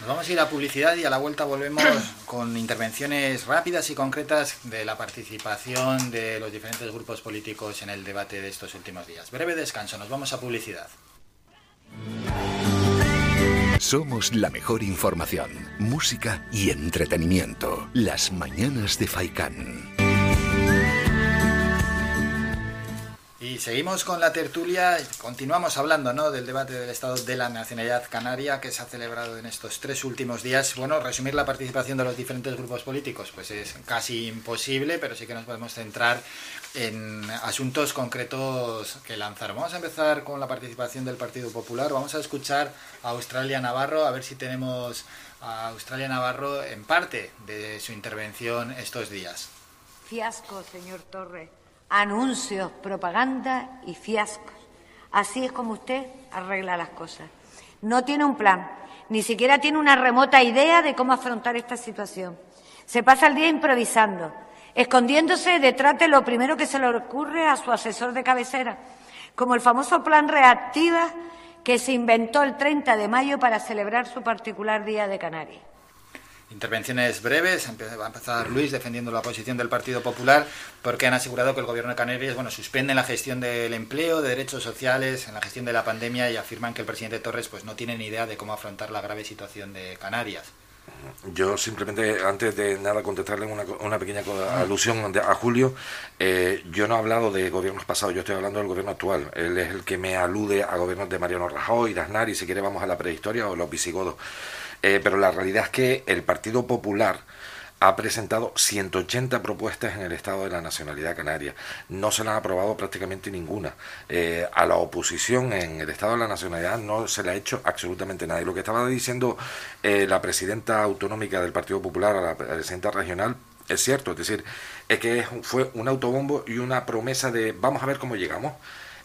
Nos vamos a ir a publicidad y a la vuelta volvemos con intervenciones rápidas y concretas de la participación de los diferentes grupos políticos en el debate de estos últimos días. Breve descanso, nos vamos a publicidad. Somos la mejor información, música y entretenimiento. Las mañanas de Faikán. Y seguimos con la tertulia, continuamos hablando ¿no? del debate del Estado de la Nacionalidad Canaria que se ha celebrado en estos tres últimos días. Bueno, resumir la participación de los diferentes grupos políticos pues es casi imposible, pero sí que nos podemos centrar en asuntos concretos que lanzaron. Vamos a empezar con la participación del Partido Popular. Vamos a escuchar a Australia Navarro, a ver si tenemos a Australia Navarro en parte de su intervención estos días. Fiasco, señor Torres anuncios, propaganda y fiascos. Así es como usted arregla las cosas. No tiene un plan, ni siquiera tiene una remota idea de cómo afrontar esta situación. Se pasa el día improvisando, escondiéndose detrás de lo primero que se le ocurre a su asesor de cabecera, como el famoso plan reactiva que se inventó el 30 de mayo para celebrar su particular Día de Canarias. Intervenciones breves. Va a empezar Luis defendiendo la posición del Partido Popular porque han asegurado que el Gobierno de Canarias bueno, suspende la gestión del empleo, de derechos sociales, en la gestión de la pandemia y afirman que el presidente Torres pues, no tiene ni idea de cómo afrontar la grave situación de Canarias. Yo simplemente, antes de nada, contestarle una, pequeña alusión a Julio. Eh, yo no he hablado de gobiernos pasados, yo estoy hablando del gobierno actual. Él es el que me alude a gobiernos de Mariano Rajoy, de Aznar, y si quiere vamos a la prehistoria o los visigodos. Eh, pero la realidad es que el Partido Popular ha presentado 180 propuestas en el Estado de la Nacionalidad Canaria. No se le ha aprobado prácticamente ninguna. Eh, a la oposición en el Estado de la Nacionalidad no se le ha hecho absolutamente nada. Y lo que estaba diciendo eh, la presidenta autonómica del Partido Popular, a la presidenta regional, es cierto. Es decir, es que fue un autobombo y una promesa de vamos a ver cómo llegamos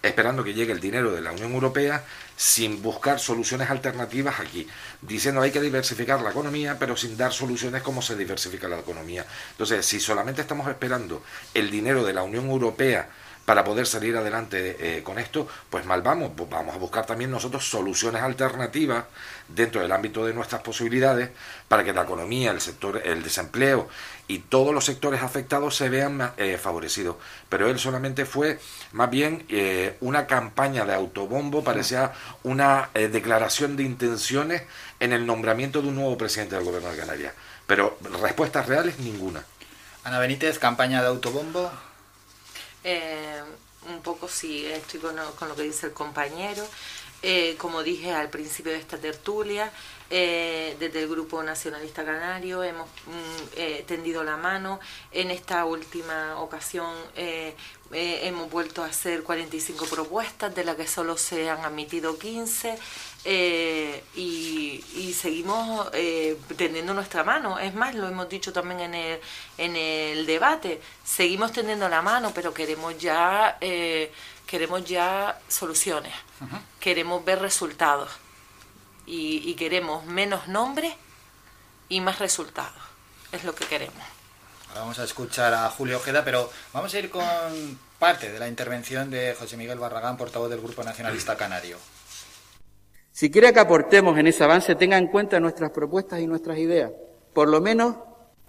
esperando que llegue el dinero de la Unión Europea sin buscar soluciones alternativas aquí, diciendo hay que diversificar la economía, pero sin dar soluciones como se diversifica la economía. Entonces, si solamente estamos esperando el dinero de la Unión Europea para poder salir adelante eh, con esto, pues mal vamos, pues vamos a buscar también nosotros soluciones alternativas dentro del ámbito de nuestras posibilidades para que la economía, el sector, el desempleo y todos los sectores afectados se vean eh, favorecidos. Pero él solamente fue más bien eh, una campaña de autobombo, parecía una declaración de intenciones en el nombramiento de un nuevo presidente del gobierno de Canarias. Pero respuestas reales ninguna. Ana Benítez, campaña de autobombo. Eh, un poco sí, estoy con, lo que dice el compañero. Eh, como dije al principio de esta tertulia, eh, desde el Grupo Nacionalista Canario hemos mm, tendido la mano. En esta última ocasión hemos vuelto a hacer 45 propuestas, de las que solo se han admitido 15. Eh, y, seguimos eh, tendiendo nuestra mano. Es más, lo hemos dicho también en el, en el debate, seguimos tendiendo la mano, pero queremos ya, eh, queremos ya soluciones, queremos ver resultados y, y queremos menos nombres y más resultados. Es lo que queremos. Ahora vamos a escuchar a Julio Ojeda, pero vamos a ir con parte de la intervención de José Miguel Barragán, portavoz del Grupo Nacionalista Canario. Si quiere que aportemos en ese avance, tenga en cuenta nuestras propuestas y nuestras ideas. Por lo menos,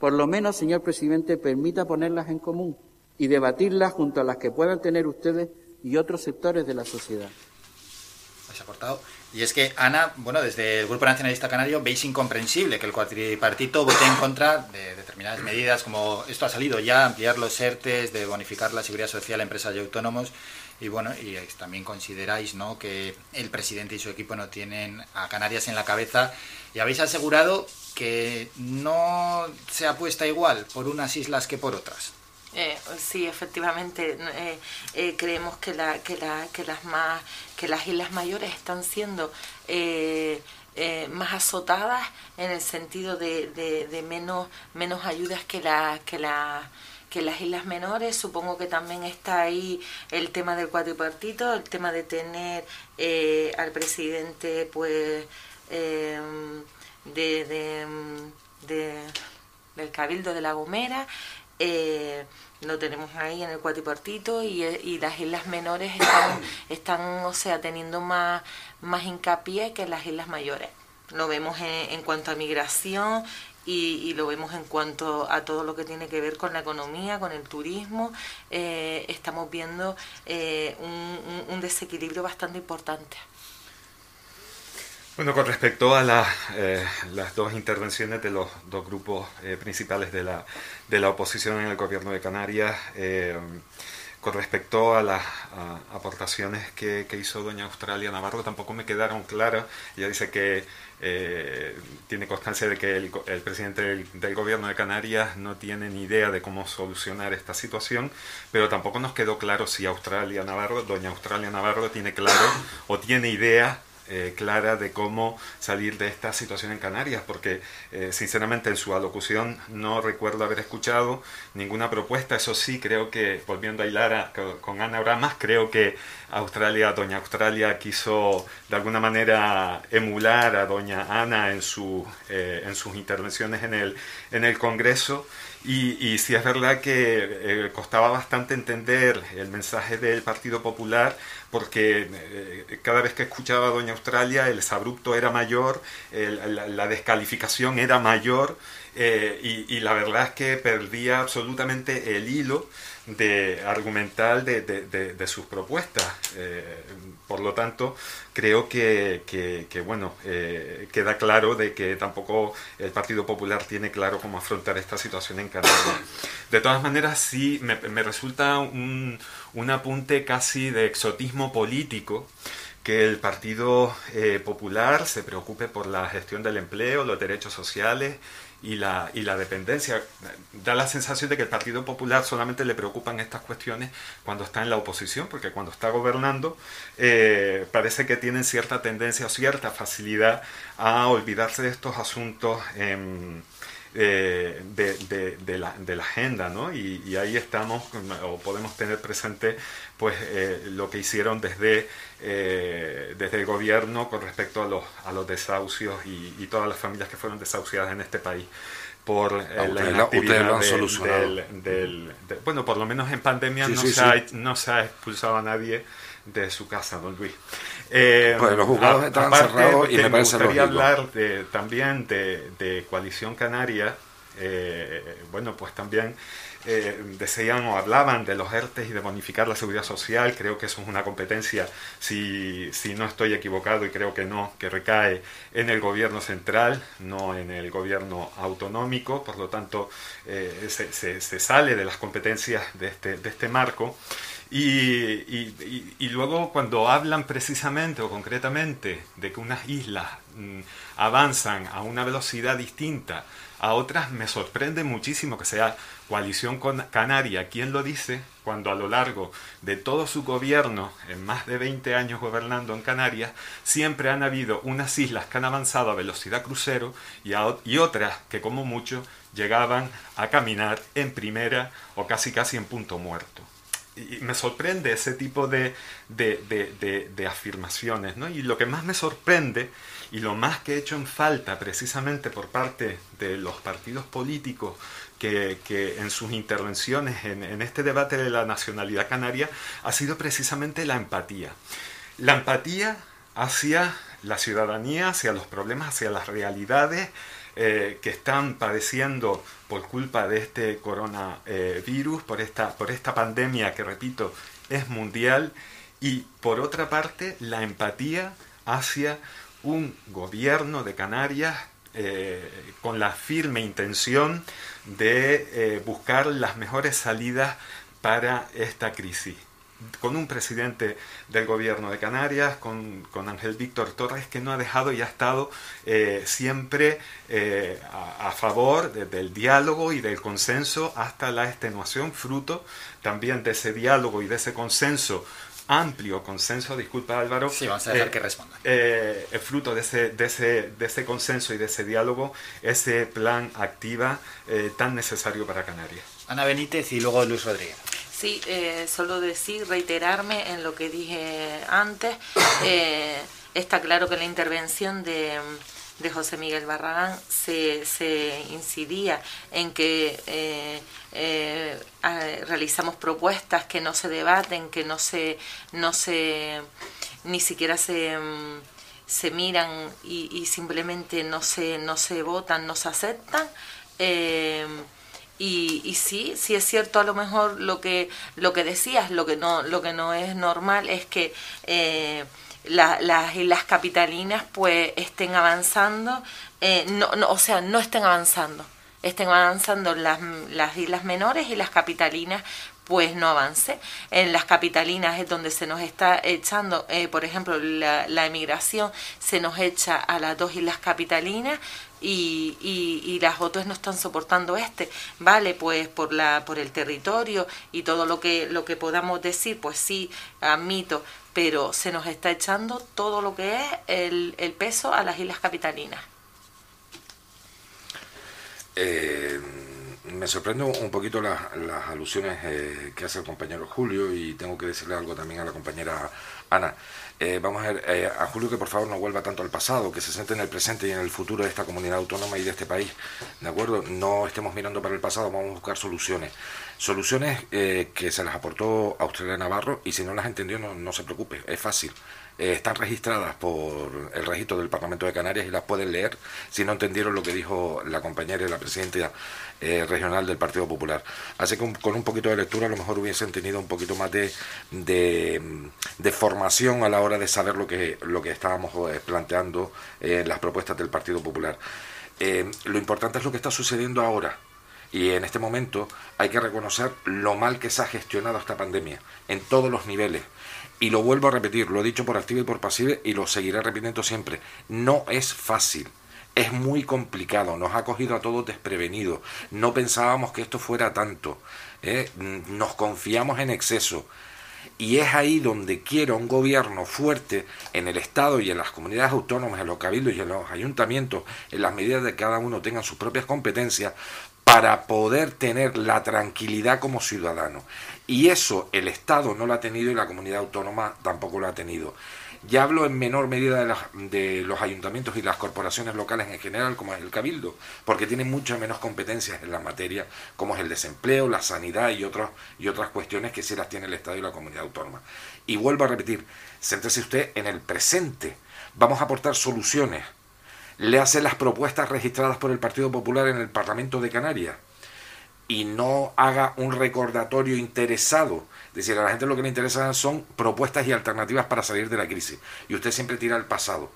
por lo menos, señor presidente, permita ponerlas en común y debatirlas junto a las que puedan tener ustedes y otros sectores de la sociedad. Y es que, Ana, bueno, desde el Grupo Nacionalista Canario veis incomprensible que el cuatripartito vote en contra de determinadas medidas, como esto ha salido ya, ampliar los ERTES, de bonificar la seguridad social a empresas y autónomos, y bueno, y también consideráis ¿no? que el presidente y su equipo no tienen a Canarias en la cabeza, y habéis asegurado que no se apuesta igual por unas islas que por otras. Eh, sí, efectivamente, eh, eh, creemos que, la, que, que, las islas mayores están siendo eh, más azotadas en el sentido de, menos, ayudas que, la, que, la, que las islas menores. Supongo que también está ahí el tema del cuatripartito, el tema de tener al presidente pues de, de, del Cabildo de La Gomera. Eh, lo tenemos ahí en el cuatripartito y, eh, y las islas menores están, están, o sea, teniendo más, más hincapié que las islas mayores. Lo vemos en, cuanto a migración y, lo vemos en cuanto a todo lo que tiene que ver con la economía, con el turismo. Eh, estamos viendo un desequilibrio bastante importante. Bueno, con respecto a eh, las dos intervenciones de los dos grupos eh, principales de la, de la oposición en el gobierno de Canarias, eh, con respecto a las aportaciones que, hizo doña Australia Navarro, tampoco me quedaron claras. Ella dice que eh, tiene constancia de que el, presidente del, gobierno de Canarias no tiene ni idea de cómo solucionar esta situación, pero tampoco nos quedó claro si Australia Navarro, doña Australia Navarro, tiene claro o tiene idea eh, clara de cómo salir de esta situación en Canarias, porque eh, sinceramente en su alocución no recuerdo haber escuchado ninguna propuesta. Eso sí, creo que, volviendo a hilar con Ana Bramas, creo que Australia, doña Australia quiso de alguna manera emular a doña Ana en, su, eh, sus intervenciones en el Congreso. Y, y sí es verdad que costaba bastante entender el mensaje del Partido Popular porque eh, cada vez que escuchaba a Doña Australia el abrupto era mayor, la, descalificación era mayor eh, y, la verdad es que perdía absolutamente el hilo de argumental de, sus propuestas. Eh, por lo tanto, creo que, bueno, queda claro de que tampoco el Partido Popular tiene claro cómo afrontar esta situación en Canadá. De todas maneras, sí me resulta un un apunte casi de exotismo político que el Partido eh, Popular se preocupe por la gestión del empleo, los derechos sociales y la, y la dependencia. Da la sensación de que el Partido Popular solamente le preocupan estas cuestiones cuando está en la oposición, porque cuando está gobernando eh, parece que tienen cierta tendencia o cierta facilidad a olvidarse de estos asuntos. Eh, de, de, la, de, la, agenda, ¿no? Y, ahí estamos, o podemos tener presente, pues, eh, lo que hicieron desde, eh, desde el gobierno con respecto a los, a los desahucios y, todas las familias que fueron desahuciadas en este país por ah, la inactividad del, bueno, por lo menos en pandemia no, se Ha, no se ha expulsado a nadie de su casa, don Luis. Eh, pues los juzgados están cerrados y me, me gustaría hablar de, también de, Coalición Canaria. Eh, bueno, pues también eh, decían o hablaban de los ERTES y de bonificar la seguridad social. Creo que eso es una competencia, si, si no estoy equivocado y creo que no, que recae en el gobierno central, no en el gobierno autonómico. Por lo tanto, eh, se, se, se, sale de las competencias de este, de este marco. Y, luego cuando hablan precisamente o concretamente de que unas islas mm, avanzan a una velocidad distinta a otras, me sorprende muchísimo que sea coalición con canaria quien lo dice cuando a lo largo de todo su gobierno, en más de 20 años gobernando en Canarias, siempre han habido unas islas que han avanzado a velocidad crucero y, y otras que como mucho llegaban a caminar en primera o casi casi en punto muerto y me sorprende ese tipo de, afirmaciones, ¿no? Y lo que más me sorprende y lo más que he hecho en falta precisamente por parte de los partidos políticos que, en sus intervenciones en, en, este debate de la nacionalidad canaria ha sido precisamente la empatía. La empatía hacia la ciudadanía, hacia los problemas, hacia las realidades eh, que están padeciendo por culpa de este coronavirus, por esta, por esta pandemia que, repito, es mundial, y por otra parte, la empatía hacia un gobierno de Canarias eh, con la firme intención de eh, buscar las mejores salidas para esta crisis con un presidente del gobierno de Canarias, con, Ángel Víctor Torres, que no ha dejado y ha estado eh, siempre eh, a, favor del diálogo y del consenso hasta la extenuación, fruto también de ese diálogo y de ese consenso amplio consenso, disculpa Álvaro. Sí, vamos a dejar eh, que responda. fruto de ese, de, ese, de ese consenso y de ese diálogo, ese plan activa tan necesario para Canarias. Ana Benítez y luego Luis Rodríguez. Sí, eh, solo decir, reiterarme en lo que dije antes. Eh, está claro que la intervención de, José Miguel Barragán se, se incidía en que eh, realizamos propuestas que no se debaten, que no se, no se ni siquiera se, se miran y, y simplemente no se, no se votan, no se aceptan. Y, y, sí, sí es cierto a lo mejor lo que, lo que decías, lo que no, lo que no es normal es que eh, las islas capitalinas pues estén avanzando, eh, no, no, o sea, no estén avanzando, estén avanzando las, las islas menores y las capitalinas pues no avance. En las capitalinas es donde se nos está echando, eh, por ejemplo, la, la, emigración se nos echa a las dos islas capitalinas y, y, las otras no están soportando este. Vale, pues por, la, por el territorio y todo lo que, lo que podamos decir, pues sí, admito, pero se nos está echando todo lo que es el, el peso a las islas capitalinas. Eh me sorprende un poquito las, alusiones eh, que hace el compañero Julio y tengo que decirle algo también a la compañera Ana. Eh, vamos a ver, eh, a Julio que por favor no vuelva tanto al pasado, que se siente en el presente y en el futuro de esta comunidad autónoma y de este país. ¿De acuerdo? No estemos mirando para el pasado, vamos a buscar soluciones. Soluciones que se las aportó Australia Navarro y si no las entendió no, no se preocupe, es fácil. Eh, están registradas por el registro del Parlamento de Canarias y las pueden leer si no entendieron lo que dijo la compañera y la presidenta eh, regional del Partido Popular. Así que con un poquito de lectura a lo mejor hubiesen tenido un poquito más de, de, formación a la hora de saber lo que, lo que estábamos eh, planteando en las propuestas del Partido Popular. lo importante es lo que está sucediendo ahora. Y en este momento hay que reconocer lo mal que se ha gestionado esta pandemia en todos los niveles y lo vuelvo a repetir, lo he dicho por activa y por pasiva y lo seguiré repitiendo siempre. No es fácil. Es muy complicado, nos ha cogido a todos desprevenidos. No pensábamos que esto fuera tanto. ¿eh? Nos confiamos en exceso. Y es ahí donde quiero un gobierno fuerte en el Estado y en las comunidades autónomas, en los cabildos y en los ayuntamientos, en las medidas de que cada uno tenga sus propias competencias, para poder tener la tranquilidad como ciudadano. Y eso el Estado no lo ha tenido y la comunidad autónoma tampoco lo ha tenido. Ya hablo en menor medida de, de, los ayuntamientos y las corporaciones locales en general, como es el Cabildo, porque tienen mucho menos competencias en la materia, como es el desempleo, la sanidad y, otros, y otras cuestiones que sí las tiene el Estado y la comunidad autónoma. Y vuelvo a repetir, céntrese usted en el presente. Vamos a aportar soluciones. Le hace las propuestas registradas por el Partido Popular en el Parlamento de Canarias y no haga un recordatorio interesado. Es decir, a la gente lo que le interesa son propuestas y alternativas para salir de la crisis. Y usted siempre tira al pasado.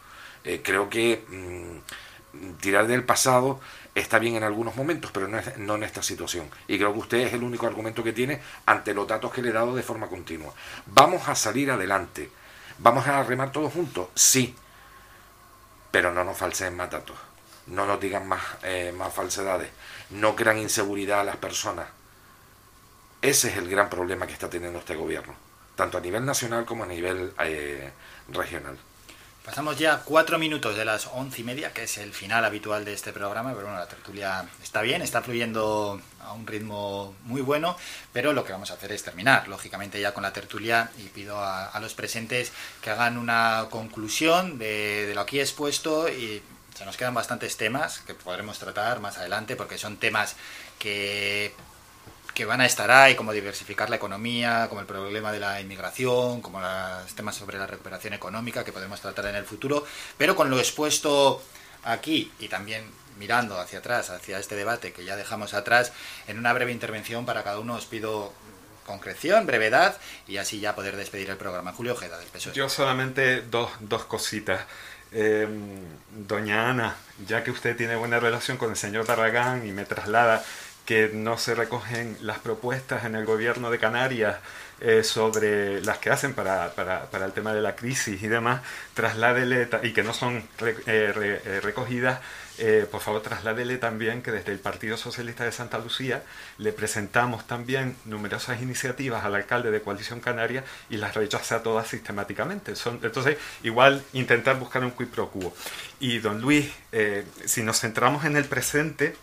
Eh, creo que mm, tirar del pasado está bien en algunos momentos, pero no, no, en esta situación. Y creo que usted es el único argumento que tiene ante los datos que le he dado de forma continua. ¿Vamos a salir adelante? ¿Vamos a remar todos juntos? Sí. Pero no nos falseen más datos. No nos digan más, eh, más falsedades no crean inseguridad a las personas. Ese es el gran problema que está teniendo este gobierno, tanto a nivel nacional como a nivel eh, regional. Pasamos ya cuatro minutos de las once y media, que es el final habitual de este programa, pero bueno, la tertulia está bien, está fluyendo a un ritmo muy bueno, pero lo que vamos a hacer es terminar, lógicamente, ya con la tertulia y pido a, los presentes que hagan una conclusión de, de lo aquí expuesto y se nos quedan bastantes temas que podremos tratar más adelante porque son temas que, que van a estar ahí, como diversificar la economía, como el problema de la inmigración, como los temas sobre la recuperación económica que podemos tratar en el futuro, pero con lo expuesto aquí y también mirando hacia atrás, hacia este debate que ya dejamos atrás, en una breve intervención para cada uno os pido concreción, brevedad y así ya poder despedir el programa. Julio Ojeda, del PSOE. Yo solamente dos, dos cositas. Em, doña Ana, ya que usted tiene buena relación con el señor Tarragán y me traslada que no se recogen las propuestas en el gobierno de Canarias eh, sobre las que hacen para, para, para, el tema de la crisis y demás, trasládele, y que no son eh, eh, recogidas, por favor trasládele también que desde el Partido Socialista de Santa Lucía le presentamos también numerosas iniciativas al alcalde de Coalición Canaria y las rechaza todas sistemáticamente. Entonces, igual intentar buscar un quid. Y don Luis, si nos centramos en el presente,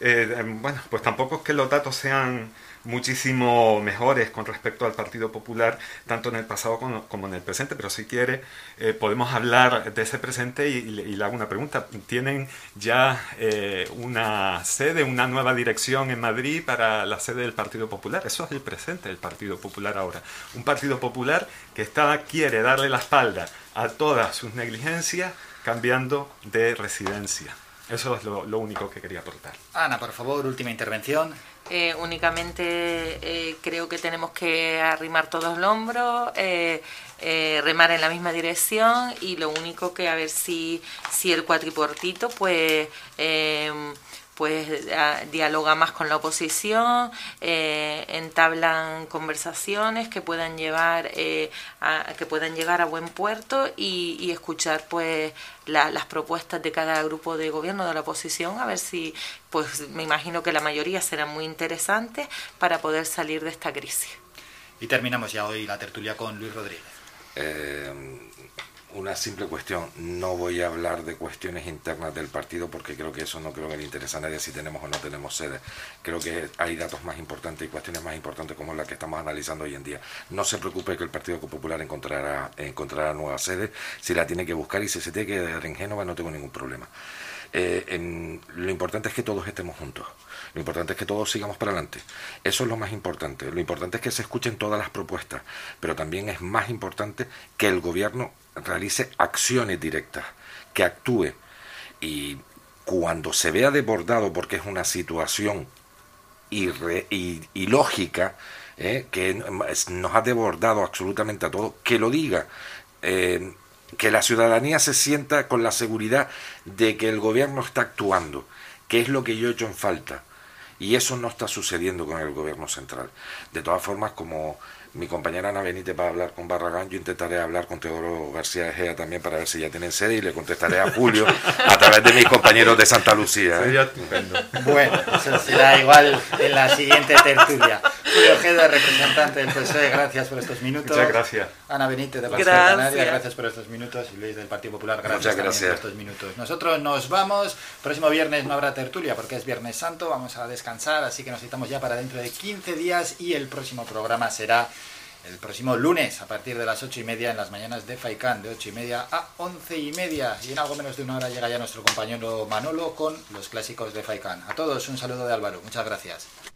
bueno, pues tampoco es que los datos sean muchísimo mejores con respecto al Partido Popular, tanto en el pasado como, en el presente, pero si quiere eh, podemos hablar de ese presente y, le hago una pregunta. ¿Tienen ya eh, una sede, una nueva dirección en Madrid para la sede del Partido Popular? Eso es el presente del Partido Popular ahora. Un Partido Popular que está, quiere darle la espalda a todas sus negligencias cambiando de residencia. Eso es lo, lo único que quería aportar. Ana, por favor, última intervención. Eh, únicamente eh, creo que tenemos que arrimar todos los hombros, eh, remar en la misma dirección y lo único que a ver si, si el cuatriportito pues pues dialoga más con la oposición, eh, entablan conversaciones que puedan llevar eh, a, que puedan llegar a buen puerto y, escuchar pues las propuestas de cada grupo de gobierno de la oposición a ver si pues me imagino que la mayoría serán muy interesantes para poder salir de esta crisis. Y terminamos ya hoy la tertulia con Luis Rodríguez. Eh, una simple cuestión. No voy a hablar de cuestiones internas del partido porque creo que eso no creo que le interesa a nadie si tenemos o no tenemos sede. Creo que hay datos más importantes y cuestiones más importantes como las que estamos analizando hoy en día. No se preocupe que el Partido Popular encontrará, encontrará nueva sede. Si la tiene que buscar y si se tiene que quedar en Génova no tengo ningún problema. Eh, lo importante es que todos estemos juntos. Lo importante es que todos sigamos para adelante. Eso es lo más importante. Lo importante es que se escuchen todas las propuestas, pero también es más importante que el gobierno realice acciones directas, que actúe. Y cuando se vea desbordado porque es una situación ilógica, ¿eh? que nos ha desbordado absolutamente a todos, que lo diga. Eh, que la ciudadanía se sienta con la seguridad de que el gobierno está actuando, que es lo que yo he hecho en falta. Y eso no está sucediendo con el gobierno central. De todas formas, como mi compañera Ana Benítez va a hablar con Barragán, yo intentaré hablar con Teodoro García Egea también para ver si ya tienen sede y le contestaré a Julio a través de mis compañeros de Santa Lucía. ¿eh? Bueno, eso será igual en la siguiente tertulia. Julio Ojeda, representante del PSOE, gracias por estos minutos. Muchas gracias. Ana Benítez de Barcelona, Canarias, gracias por estos minutos. Y Luis del Partido Popular, gracias, gracias. por estos minutos. Nosotros nos vamos. Próximo viernes no habrá tertulia porque es Viernes Santo. Vamos a descansar, así que nos citamos ya para dentro de 15 días y el próximo programa será el próximo lunes a partir de las 8 y media en las mañanas de Faikán, de 8 y media a 11 y media. Y en algo menos de una hora llega ya nuestro compañero Manolo con los clásicos de Faikán. A todos un saludo de Álvaro. Muchas gracias.